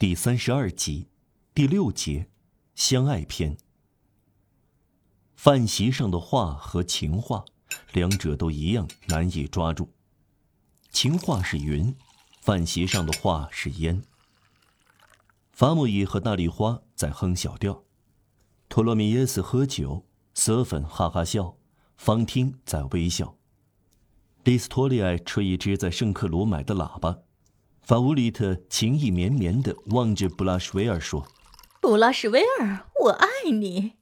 第三十二集，第六节，相爱篇。饭席上的话和情话，两者都一样难以抓住。情话是云，饭席上的话是烟。法木伊和大丽花在哼小调，托洛米耶斯喝酒，瑟粉哈哈笑，方汀在微笑。利斯托利埃吹一支在圣克鲁买的喇叭。法乌里特情意绵绵地望着布拉什维尔说：“布拉什维尔，我爱你。”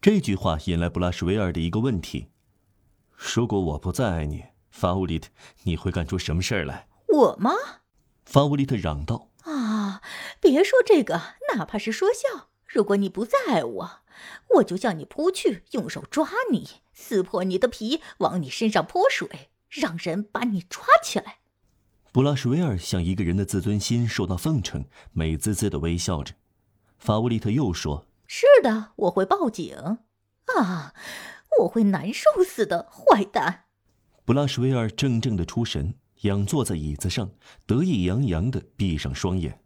这句话引来布拉什维尔的一个问题：“如果我不再爱你，法乌里特，你会干出什么事儿来？”“我吗？”法乌里特嚷道。“啊，别说这个，哪怕是说笑。如果你不再爱我，我就向你扑去，用手抓你，撕破你的皮，往你身上泼水，让人把你抓起来。”布拉什维尔像一个人的自尊心受到奉承，美滋滋的微笑着。法乌利特又说：“是的，我会报警。啊，我会难受死的，坏蛋！”布拉什维尔怔怔的出神，仰坐在椅子上，得意洋洋的闭上双眼。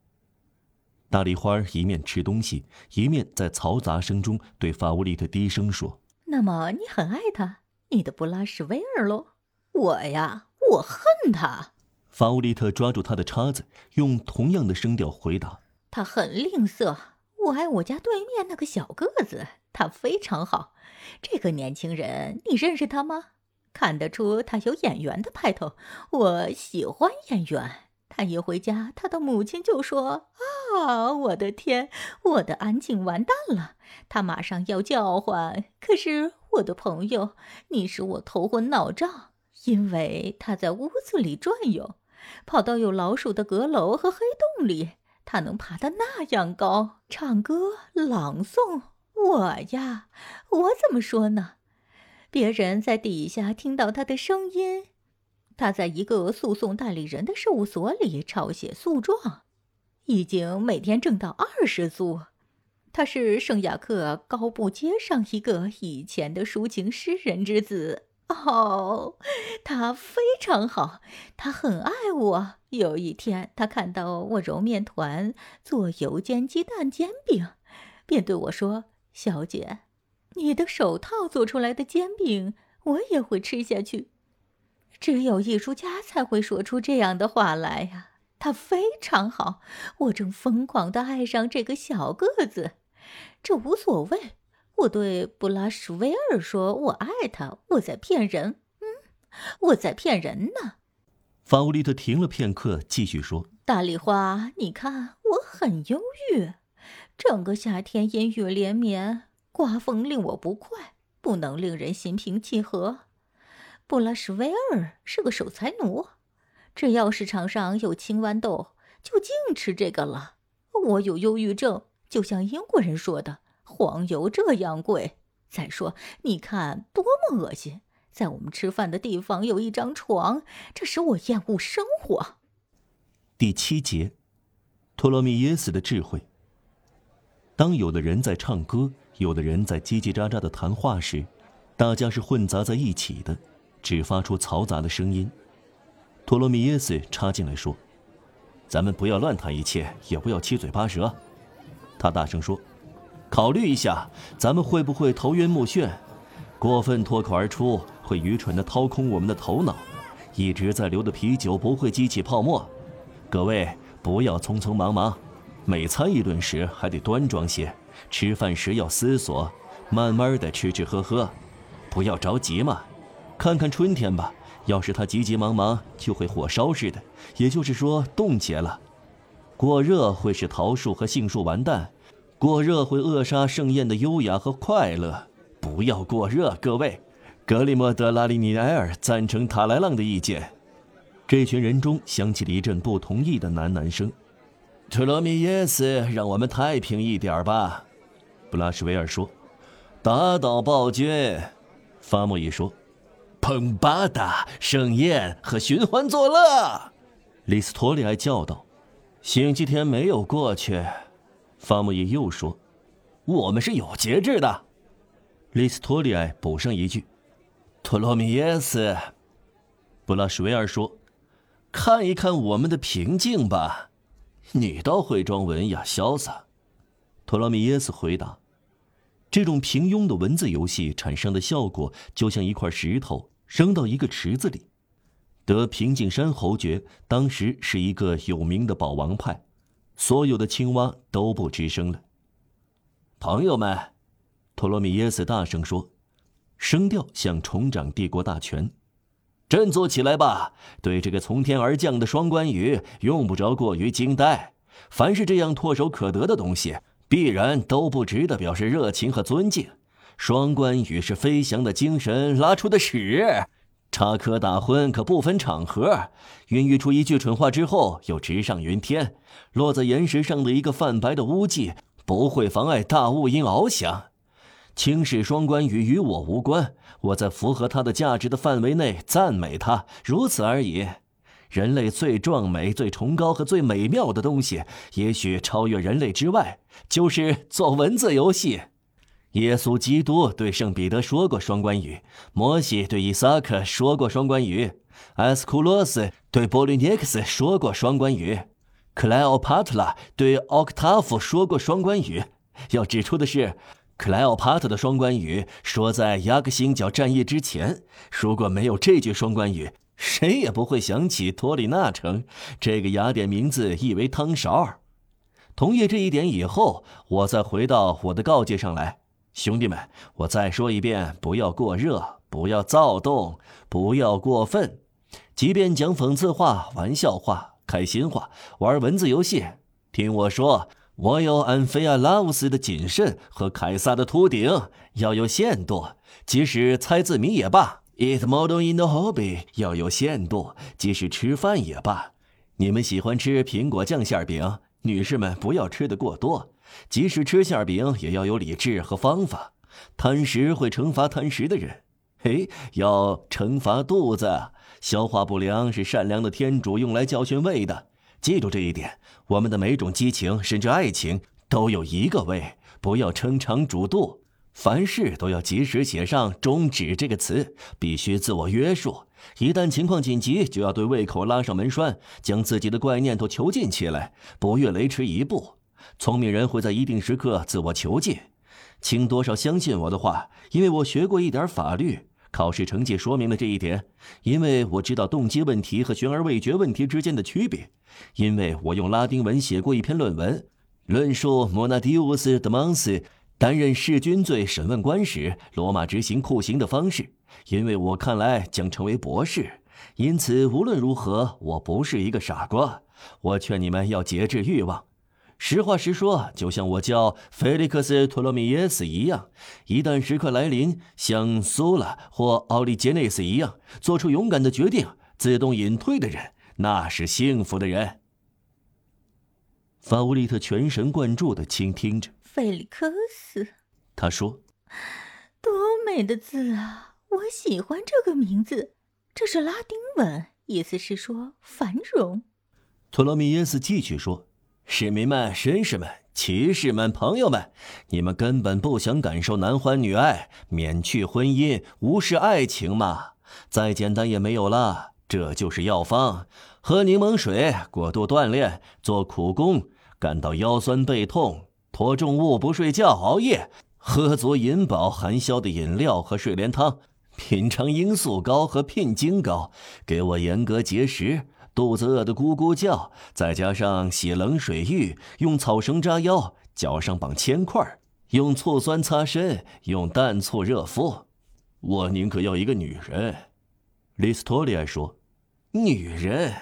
大丽花一面吃东西，一面在嘈杂声中对法乌利特低声说：“那么你很爱他，你的布拉什维尔喽？我呀，我恨他。”法乌利特抓住他的叉子，用同样的声调回答：“他很吝啬。我爱我家对面那个小个子，他非常好。这个年轻人，你认识他吗？看得出他有演员的派头。我喜欢演员。他一回家，他的母亲就说：‘啊，我的天，我的安静完蛋了！’他马上要叫唤。可是我的朋友，你使我头昏脑胀，因为他在屋子里转悠。”跑到有老鼠的阁楼和黑洞里，他能爬得那样高，唱歌、朗诵。我呀，我怎么说呢？别人在底下听到他的声音。他在一个诉讼代理人的事务所里抄写诉状，已经每天挣到二十苏。他是圣雅克高布街上一个以前的抒情诗人之子。哦，他非常好，他很爱我。有一天，他看到我揉面团做油煎鸡蛋煎饼，便对我说：“小姐，你的手套做出来的煎饼，我也会吃下去。”只有艺术家才会说出这样的话来呀。他非常好，我正疯狂地爱上这个小个子，这无所谓。我对布拉什维尔说：“我爱他。”我在骗人，嗯，我在骗人呢。法乌利特停了片刻，继续说：“大丽花，你看我很忧郁，整个夏天阴雨连绵，刮风令我不快，不能令人心平气和。布拉什维尔是个守财奴，只要市场上有青豌豆，就净吃这个了。我有忧郁症，就像英国人说的。”黄油这样贵，再说你看多么恶心！在我们吃饭的地方有一张床，这使我厌恶生活。第七节，托罗米耶斯的智慧。当有的人在唱歌，有的人在叽叽喳喳的谈话时，大家是混杂在一起的，只发出嘈杂的声音。托罗米耶斯插进来说：“咱们不要乱谈一切，也不要七嘴八舌。”他大声说。考虑一下，咱们会不会头晕目眩？过分脱口而出会愚蠢地掏空我们的头脑。一直在流的啤酒不会激起泡沫。各位不要匆匆忙忙，每餐一顿时还得端庄些。吃饭时要思索，慢慢的吃吃喝喝，不要着急嘛。看看春天吧，要是它急急忙忙，就会火烧似的，也就是说冻结了。过热会使桃树和杏树完蛋。过热会扼杀盛宴的优雅和快乐，不要过热，各位。格里莫德拉里尼埃尔赞成塔莱浪的意见。这群人中响起了一阵不同意的喃喃声。特罗米耶斯，让我们太平一点吧。布拉什维尔说。打倒暴君。法莫伊说。蓬巴达盛宴和寻欢作乐。里斯托里埃叫道。星期天没有过去。法木伊又说：“我们是有节制的。”利斯托利埃补上一句：“托罗米耶斯。”布拉什维尔说：“看一看我们的平静吧。”你倒会装文雅潇洒。”托罗米耶斯回答。这种平庸的文字游戏产生的效果，就像一块石头扔到一个池子里。得平静山侯爵当时是一个有名的保王派，所有的青蛙都不吱声了。朋友们，托罗米耶斯大声说，声调像重掌帝国大权。振作起来吧！对这个从天而降的双关语，用不着过于惊呆。凡是这样唾手可得的东西，必然都不值得表示热情和尊敬。双关语是飞翔的精神拉出的屎，插科打诨可不分场合。孕育出一句蠢话之后，又直上云天，落在岩石上的一个泛白的污迹，不会妨碍大雾鹰翱翔。轻视双关语与我无关，我在符合它的价值的范围内赞美它，如此而已。人类最壮美、最崇高和最美妙的东西，也许超越人类之外，就是做文字游戏。耶稣基督对圣彼得说过双关语，摩西对伊萨克说过双关语，埃斯库洛斯对波利涅克斯说过双关语，克莱奥帕特拉对奥克塔夫说过双关语。要指出的是。克莱奥帕特的双关语说在雅克星角战役之前，如果没有这句双关语，谁也不会想起托里纳城这个雅典名字意为汤勺。同意这一点以后，我再回到我的告诫上来，兄弟们，我再说一遍：不要过热，不要躁动，不要过分。即便讲讽刺话、玩笑话、开心话、玩文字游戏，听我说。我有安菲亚拉乌斯的谨慎和凯撒的秃顶，要有限度，即使猜字谜也罢。Eat model in the hobby，要有限度，即使吃饭也罢。你们喜欢吃苹果酱馅饼，女士们不要吃得过多，即使吃馅饼也要有理智和方法。贪食会惩罚贪食的人，嘿，要惩罚肚子。消化不良是善良的天主用来教训胃的。记住这一点，我们的每种激情，甚至爱情，都有一个胃，不要撑肠煮肚。凡事都要及时写上“终止”这个词，必须自我约束。一旦情况紧急，就要对胃口拉上门栓，将自己的怪念头囚禁起来，不越雷池一步。聪明人会在一定时刻自我囚禁。请多少相信我的话，因为我学过一点法律。考试成绩说明了这一点，因为我知道动机问题和悬而未决问题之间的区别，因为我用拉丁文写过一篇论文，论述莫纳迪乌斯·德芒斯担任弑君罪审问官时罗马执行酷刑的方式，因为我看来将成为博士，因此无论如何，我不是一个傻瓜。我劝你们要节制欲望。实话实说，就像我叫菲利克斯·托罗米耶斯一样，一旦时刻来临，像苏拉或奥利杰内斯一样，做出勇敢的决定，自动隐退的人，那是幸福的人。法乌利特全神贯注的倾听着。菲利克斯，他说：“多美的字啊！我喜欢这个名字，这是拉丁文，意思是说繁荣。”托罗米耶斯继续说。市民们、绅士们、骑士们、朋友们，你们根本不想感受男欢女爱、免去婚姻、无视爱情吗？再简单也没有了，这就是药方：喝柠檬水、过度锻炼、做苦工、感到腰酸背痛、拖重物、不睡觉、熬夜、喝足饮饱含硝的饮料和睡莲汤、品尝罂粟膏和聘金膏，给我严格节食。肚子饿得咕咕叫，再加上洗冷水浴，用草绳扎腰，脚上绑铅块，用醋酸擦身，用淡醋热敷。我宁可要一个女人，利斯托利埃说。女人，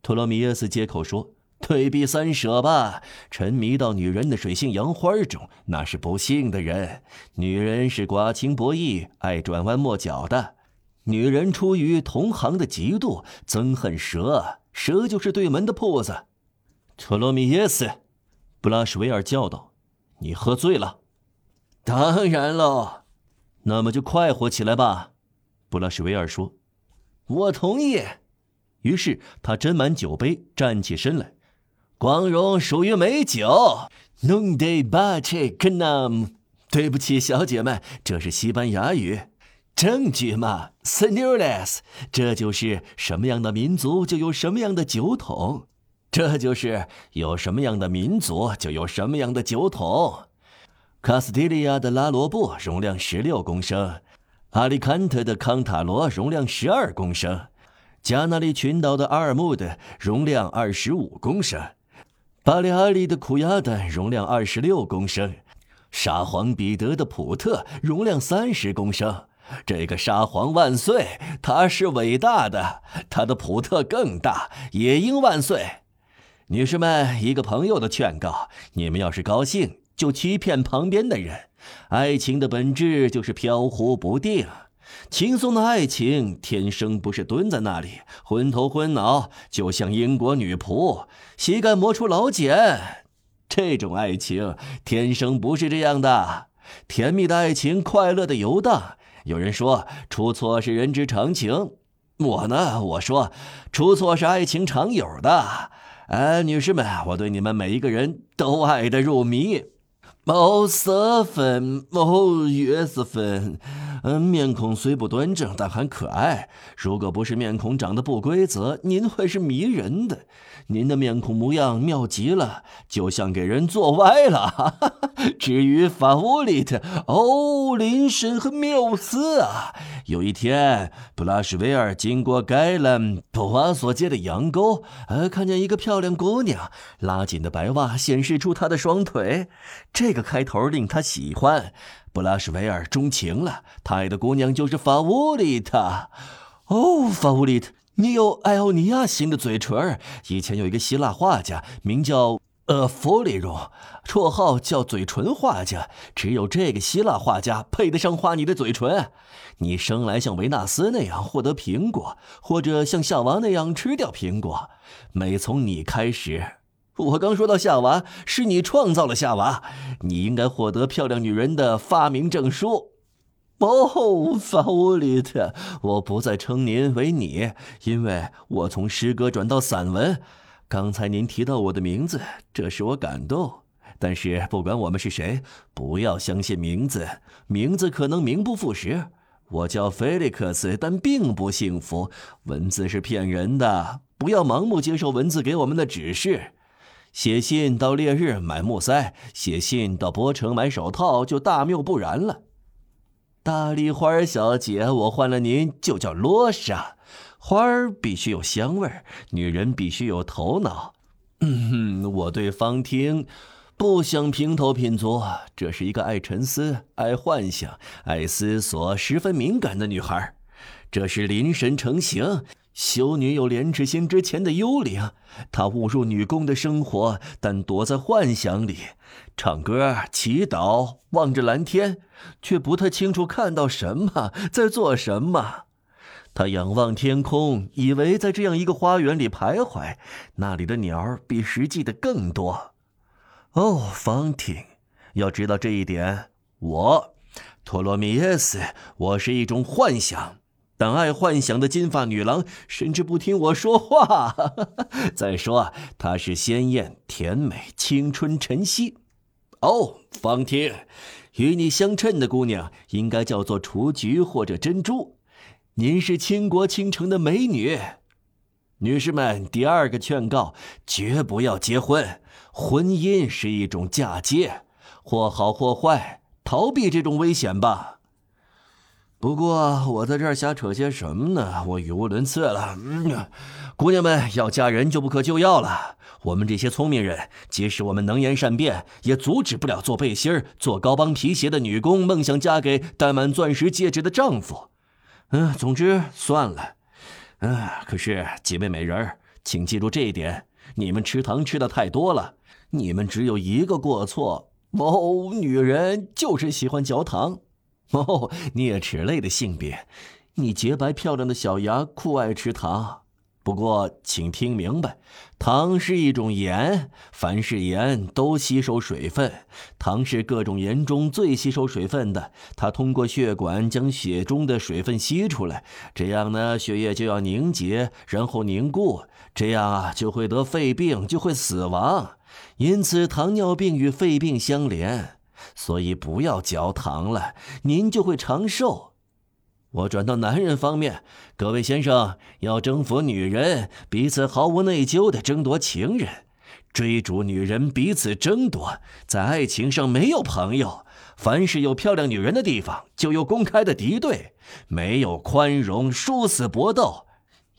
托罗米耶斯接口说：“退避三舍吧，沉迷到女人的水性杨花中，那是不幸的人。女人是寡情薄义，爱转弯抹角的。”女人出于同行的嫉妒，憎恨蛇，蛇就是对门的铺子。特罗米耶斯，布拉什维尔叫道：“你喝醉了。”当然喽，那么就快活起来吧。”布拉什维尔说。“我同意。”于是他斟满酒杯，站起身来。“光荣属于美酒。”“Non de bache canam。”对不起，小姐们，这是西班牙语。证据嘛，Senores，这就是什么样的民族就有什么样的酒桶。这就是有什么样的民族就有什么样的酒桶。卡斯蒂利亚的拉罗布容量十六公升，阿里坎特的康塔罗容量十二公升，加那利群岛的阿尔穆的容量二十五公升，巴列阿里的库亚的容量二十六公升，沙皇彼得的普特容量三十公升。这个沙皇万岁，他是伟大的，他的普特更大，也应万岁。女士们，一个朋友的劝告：你们要是高兴。就欺骗旁边的人，爱情的本质就是飘忽不定。轻松的爱情天生不是蹲在那里昏头昏脑，就像英国女仆膝盖磨出老茧。这种爱情天生不是这样的。甜蜜的爱情，快乐的游荡。有人说出错是人之常情，我呢，我说出错是爱情常有的。哎，女士们，我对你们每一个人都爱得入迷。哦，色粉，哦，月色粉，嗯，面孔虽不端正，但很可爱。如果不是面孔长得不规则，您会是迷人的。您的面孔模样妙极了，就像给人做歪了。至于法乌里特，哦，林神和缪斯啊！有一天，布拉什维尔经过盖兰布瓦索街的羊沟，呃，看见一个漂亮姑娘，拉紧的白袜显示出她的双腿。这这个开头令他喜欢，布拉什维尔钟情了。他爱的姑娘就是法乌里特。哦，法乌里特。你有艾欧尼亚型的嘴唇。以前有一个希腊画家，名叫呃弗里荣，绰号叫嘴唇画家。只有这个希腊画家配得上画你的嘴唇。你生来像维纳斯那样获得苹果，或者像夏娃那样吃掉苹果。每从你开始。我刚说到夏娃，是你创造了夏娃。你应该获得漂亮女人的发明证书。哦，法乌里特，我不再称您为你，因为我从诗歌转到散文。刚才您提到我的名字，这使我感动。但是不管我们是谁，不要相信名字，名字可能名不副实。我叫菲利克斯，但并不幸福。文字是骗人的，不要盲目接受文字给我们的指示。写信到烈日买木塞，写信到波城买手套，就大谬不然了。大丽花小姐，我换了您就叫罗莎。花儿必须有香味儿，女人必须有头脑。嗯哼，我对方婷不想平头品足，这是一个爱沉思、爱幻想、爱思索、十分敏感的女孩。这是临神成形。修女有廉耻心之前的幽灵，她误入女工的生活，但躲在幻想里，唱歌、祈祷，望着蓝天，却不太清楚看到什么，在做什么。她仰望天空，以为在这样一个花园里徘徊，那里的鸟比实际的更多。哦，方婷，要知道这一点，我，托罗米耶斯，我是一种幻想。但爱幻想的金发女郎甚至不听我说话。再说，她是鲜艳、甜美、青春、晨曦。哦，方婷，与你相称的姑娘应该叫做雏菊或者珍珠。您是倾国倾城的美女。女士们，第二个劝告：绝不要结婚。婚姻是一种嫁接，或好或坏，逃避这种危险吧。不过我在这儿瞎扯些什么呢？我语无伦次了。姑娘们要嫁人就不可救药了。我们这些聪明人，即使我们能言善辩，也阻止不了做背心儿、做高帮皮鞋的女工梦想嫁给戴满钻石戒指的丈夫。嗯，总之算了。嗯，可是几位美人儿，请记住这一点：你们吃糖吃的太多了。你们只有一个过错哦，女人就是喜欢嚼糖。哦，啮齿类的性别，你洁白漂亮的小牙酷爱吃糖。不过，请听明白，糖是一种盐，凡是盐都吸收水分。糖是各种盐中最吸收水分的，它通过血管将血中的水分吸出来，这样呢，血液就要凝结，然后凝固，这样啊，就会得肺病，就会死亡。因此，糖尿病与肺病相连。所以不要嚼糖了，您就会长寿。我转到男人方面，各位先生要征服女人，彼此毫无内疚的争夺情人，追逐女人，彼此争夺，在爱情上没有朋友。凡是有漂亮女人的地方，就有公开的敌对，没有宽容，殊死搏斗。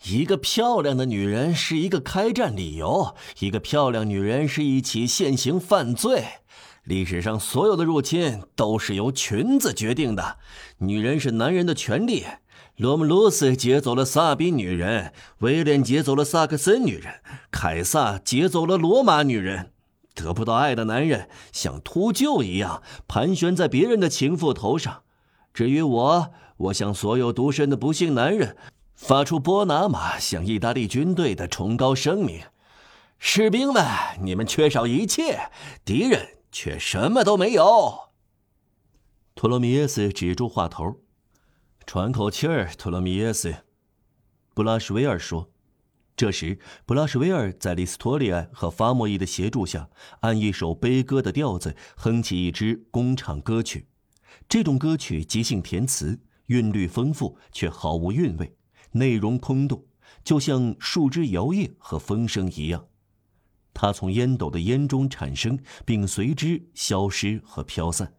一个漂亮的女人是一个开战理由，一个漂亮女人是一起现行犯罪。历史上所有的入侵都是由裙子决定的，女人是男人的权利。罗姆罗斯劫走了萨宾女人，威廉劫走了萨克森女人，凯撒劫走了罗马女人。得不到爱的男人像秃鹫一样盘旋在别人的情妇头上。至于我，我向所有独身的不幸男人发出波拿马向意大利军队的崇高声明：士兵们，你们缺少一切，敌人。却什么都没有。托罗米耶斯止住话头，喘口气儿。托罗米耶斯，布拉什维尔说。这时，布拉什维尔在里斯托利埃和法莫伊的协助下，按一首悲歌的调子哼起一支工厂歌曲。这种歌曲即兴填词，韵律丰富，却毫无韵味，内容空洞，就像树枝摇曳和风声一样。它从烟斗的烟中产生，并随之消失和飘散。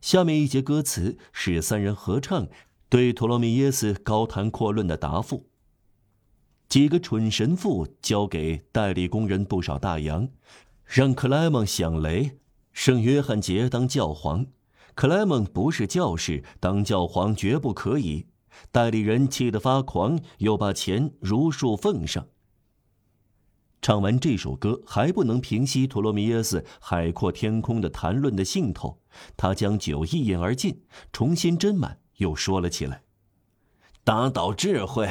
下面一节歌词是三人合唱对托罗米耶斯高谈阔论的答复。几个蠢神父交给代理工人不少大洋，让克莱蒙响雷，圣约翰杰当教皇。克莱蒙不是教士，当教皇绝不可以。代理人气得发狂，又把钱如数奉上。唱完这首歌，还不能平息托罗米耶斯海阔天空的谈论的兴头。他将酒一饮而尽，重新斟满，又说了起来：“打倒智慧，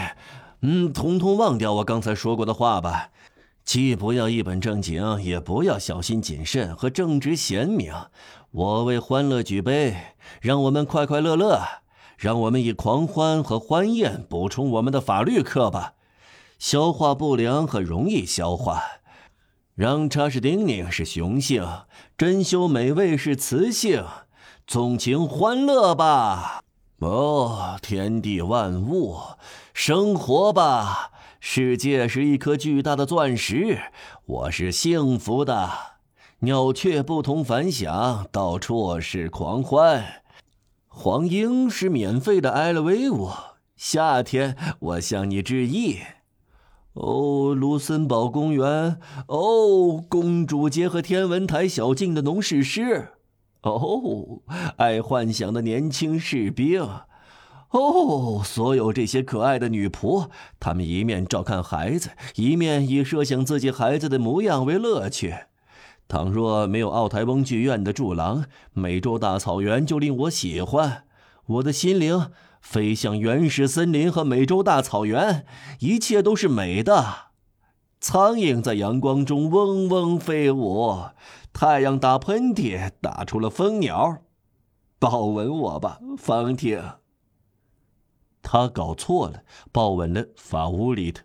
嗯，统统忘掉我刚才说过的话吧。既不要一本正经，也不要小心谨慎和正直贤明。我为欢乐举杯，让我们快快乐乐，让我们以狂欢和欢宴补充我们的法律课吧。”消化不良很容易消化，让查士丁宁是雄性，珍馐美味是雌性，纵情欢乐吧！哦，天地万物，生活吧！世界是一颗巨大的钻石，我是幸福的。鸟雀不同凡响，到处是狂欢。黄莺是免费的埃勒威武，夏天，我向你致意。哦，卢森堡公园。哦，公主街和天文台小径的农事师。哦，爱幻想的年轻士兵。哦，所有这些可爱的女仆，她们一面照看孩子，一面以设想自己孩子的模样为乐趣。倘若没有奥台翁剧院的柱廊，美洲大草原就令我喜欢。我的心灵。飞向原始森林和美洲大草原，一切都是美的。苍蝇在阳光中嗡嗡飞舞，太阳打喷嚏打出了蜂鸟。抱吻我吧，方婷。他搞错了，抱吻了法乌里特。